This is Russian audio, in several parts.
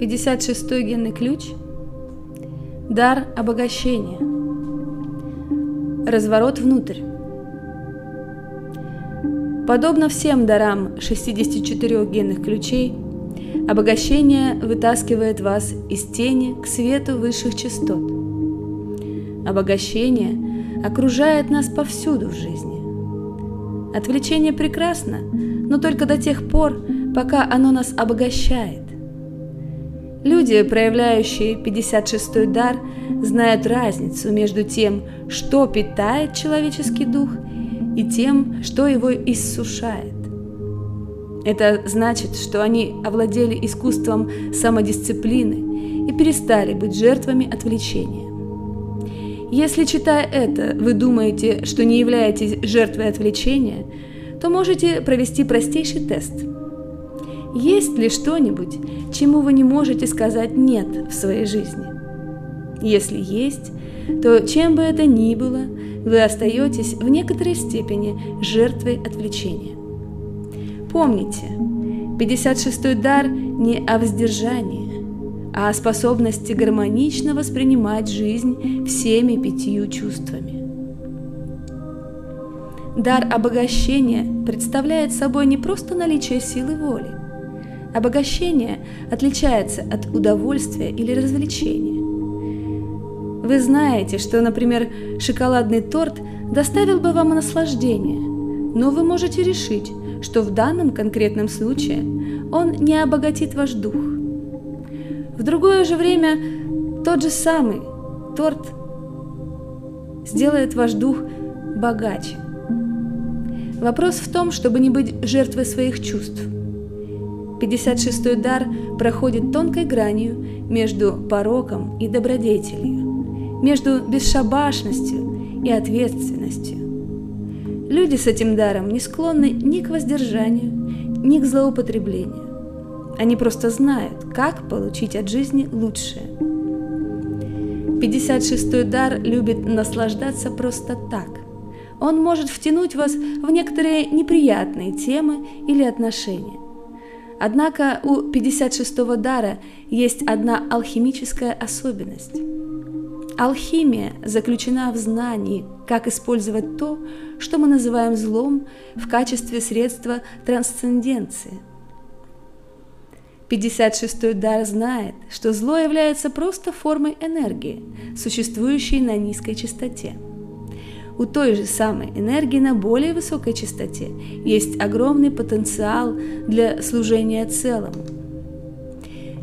56-й генный ключ – дар обогащения. Разворот внутрь. Подобно всем дарам 64 генных ключей, обогащение вытаскивает вас из тени к свету высших частот. Обогащение окружает нас повсюду в жизни. Отвлечение прекрасно, но только до тех пор, пока оно нас обогащает. Люди, проявляющие 56-й дар, знают разницу между тем, что питает человеческий дух, и тем, что его иссушает. Это значит, что они овладели искусством самодисциплины и перестали быть жертвами отвлечения. Если, читая это, вы думаете, что не являетесь жертвой отвлечения, то можете провести простейший тест – есть ли что-нибудь, чему вы не можете сказать «нет» в своей жизни? Если есть, то чем бы это ни было, вы остаетесь в некоторой степени жертвой отвлечения. Помните, 56-й дар не о воздержании, а о способности гармонично воспринимать жизнь всеми пятью чувствами. Дар обогащения представляет собой не просто наличие силы воли, Обогащение отличается от удовольствия или развлечения. Вы знаете, что, например, шоколадный торт доставил бы вам наслаждение, но вы можете решить, что в данном конкретном случае он не обогатит ваш дух. В другое же время тот же самый торт сделает ваш дух богаче. Вопрос в том, чтобы не быть жертвой своих чувств – 56-й дар проходит тонкой гранью между пороком и добродетелью, между бесшабашностью и ответственностью. Люди с этим даром не склонны ни к воздержанию, ни к злоупотреблению. Они просто знают, как получить от жизни лучшее. 56-й дар любит наслаждаться просто так. Он может втянуть вас в некоторые неприятные темы или отношения Однако у 56-го дара есть одна алхимическая особенность. Алхимия заключена в знании, как использовать то, что мы называем злом, в качестве средства трансценденции. 56-й дар знает, что зло является просто формой энергии, существующей на низкой частоте – у той же самой энергии на более высокой частоте есть огромный потенциал для служения целому.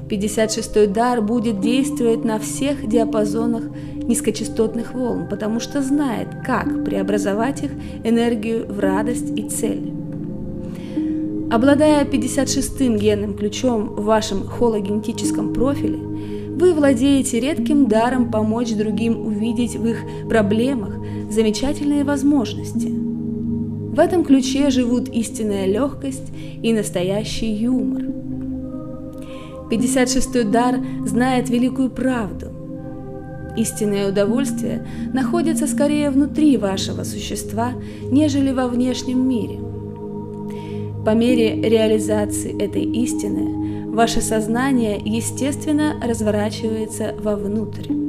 56-й дар будет действовать на всех диапазонах низкочастотных волн, потому что знает, как преобразовать их энергию в радость и цель. Обладая 56-м генным ключом в вашем хологенетическом профиле, вы владеете редким даром помочь другим увидеть в их проблемах замечательные возможности. В этом ключе живут истинная легкость и настоящий юмор. 56-й дар знает великую правду. Истинное удовольствие находится скорее внутри вашего существа, нежели во внешнем мире. По мере реализации этой истины, ваше сознание естественно разворачивается вовнутрь.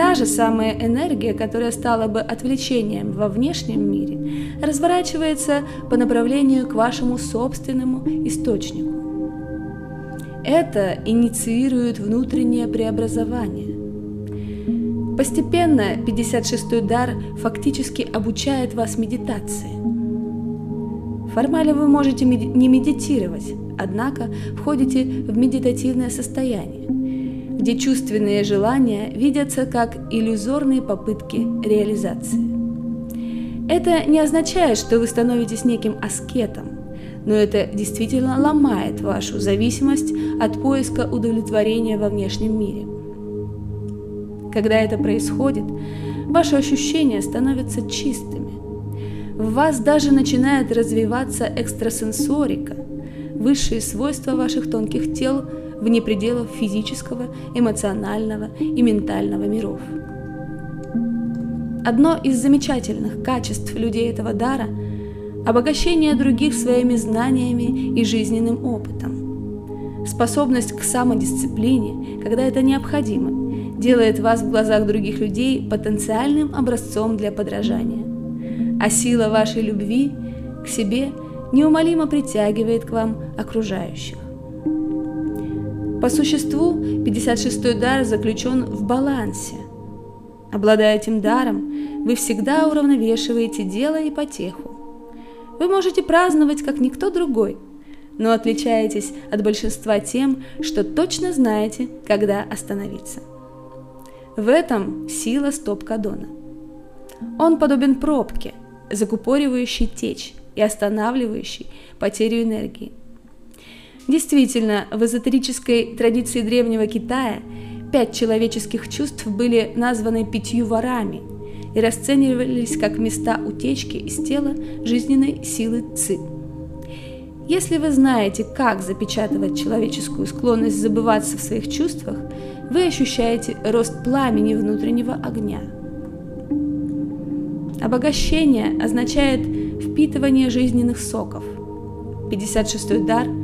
Та же самая энергия, которая стала бы отвлечением во внешнем мире, разворачивается по направлению к вашему собственному источнику. Это инициирует внутреннее преобразование. Постепенно 56-й дар фактически обучает вас медитации. Формально вы можете не медитировать, однако входите в медитативное состояние где чувственные желания видятся как иллюзорные попытки реализации. Это не означает, что вы становитесь неким аскетом, но это действительно ломает вашу зависимость от поиска удовлетворения во внешнем мире. Когда это происходит, ваши ощущения становятся чистыми. В вас даже начинает развиваться экстрасенсорика, высшие свойства ваших тонких тел – вне пределов физического, эмоционального и ментального миров. Одно из замечательных качеств людей этого дара – обогащение других своими знаниями и жизненным опытом. способность к самодисциплине, когда это необходимо, делает вас в глазах других людей потенциальным образцом для подражания. А сила вашей любви к себе неумолимо притягивает к вам окружающих. По существу 56-й дар заключен в балансе. Обладая этим даром, вы всегда уравновешиваете дело и потеху. Вы можете праздновать, как никто другой, но отличаетесь от большинства тем, что точно знаете, когда остановиться. В этом сила стоп-кадона. Он подобен пробке, закупоривающей течь и останавливающей потерю энергии. Действительно, в эзотерической традиции древнего Китая пять человеческих чувств были названы пятью ворами и расценивались как места утечки из тела жизненной силы Ци. Если вы знаете, как запечатывать человеческую склонность забываться в своих чувствах, вы ощущаете рост пламени внутреннего огня. Обогащение означает впитывание жизненных соков. 56-й дар –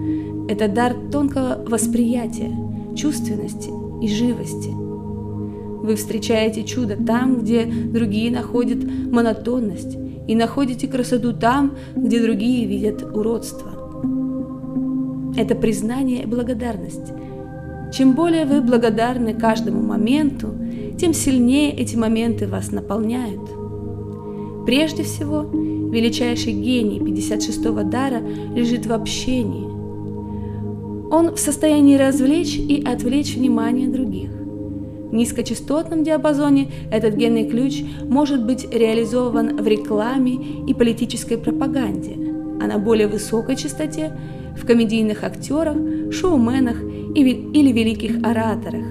это дар тонкого восприятия, чувственности и живости. Вы встречаете чудо там, где другие находят монотонность, и находите красоту там, где другие видят уродство. Это признание и благодарность. Чем более вы благодарны каждому моменту, тем сильнее эти моменты вас наполняют. Прежде всего, величайший гений 56-го дара лежит в общении. Он в состоянии развлечь и отвлечь внимание других. В низкочастотном диапазоне этот генный ключ может быть реализован в рекламе и политической пропаганде, а на более высокой частоте – в комедийных актерах, шоуменах или великих ораторах.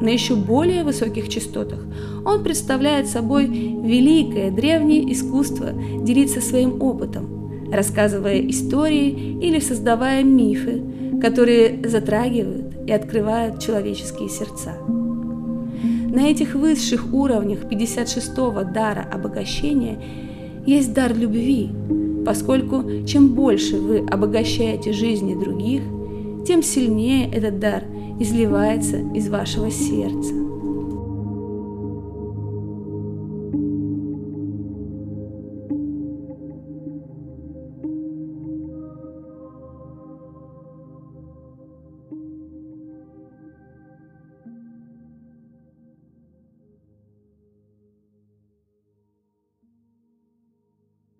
На еще более высоких частотах он представляет собой великое древнее искусство делиться своим опытом, рассказывая истории или создавая мифы, которые затрагивают и открывают человеческие сердца. На этих высших уровнях 56-го дара обогащения есть дар любви, поскольку чем больше вы обогащаете жизни других, тем сильнее этот дар изливается из вашего сердца.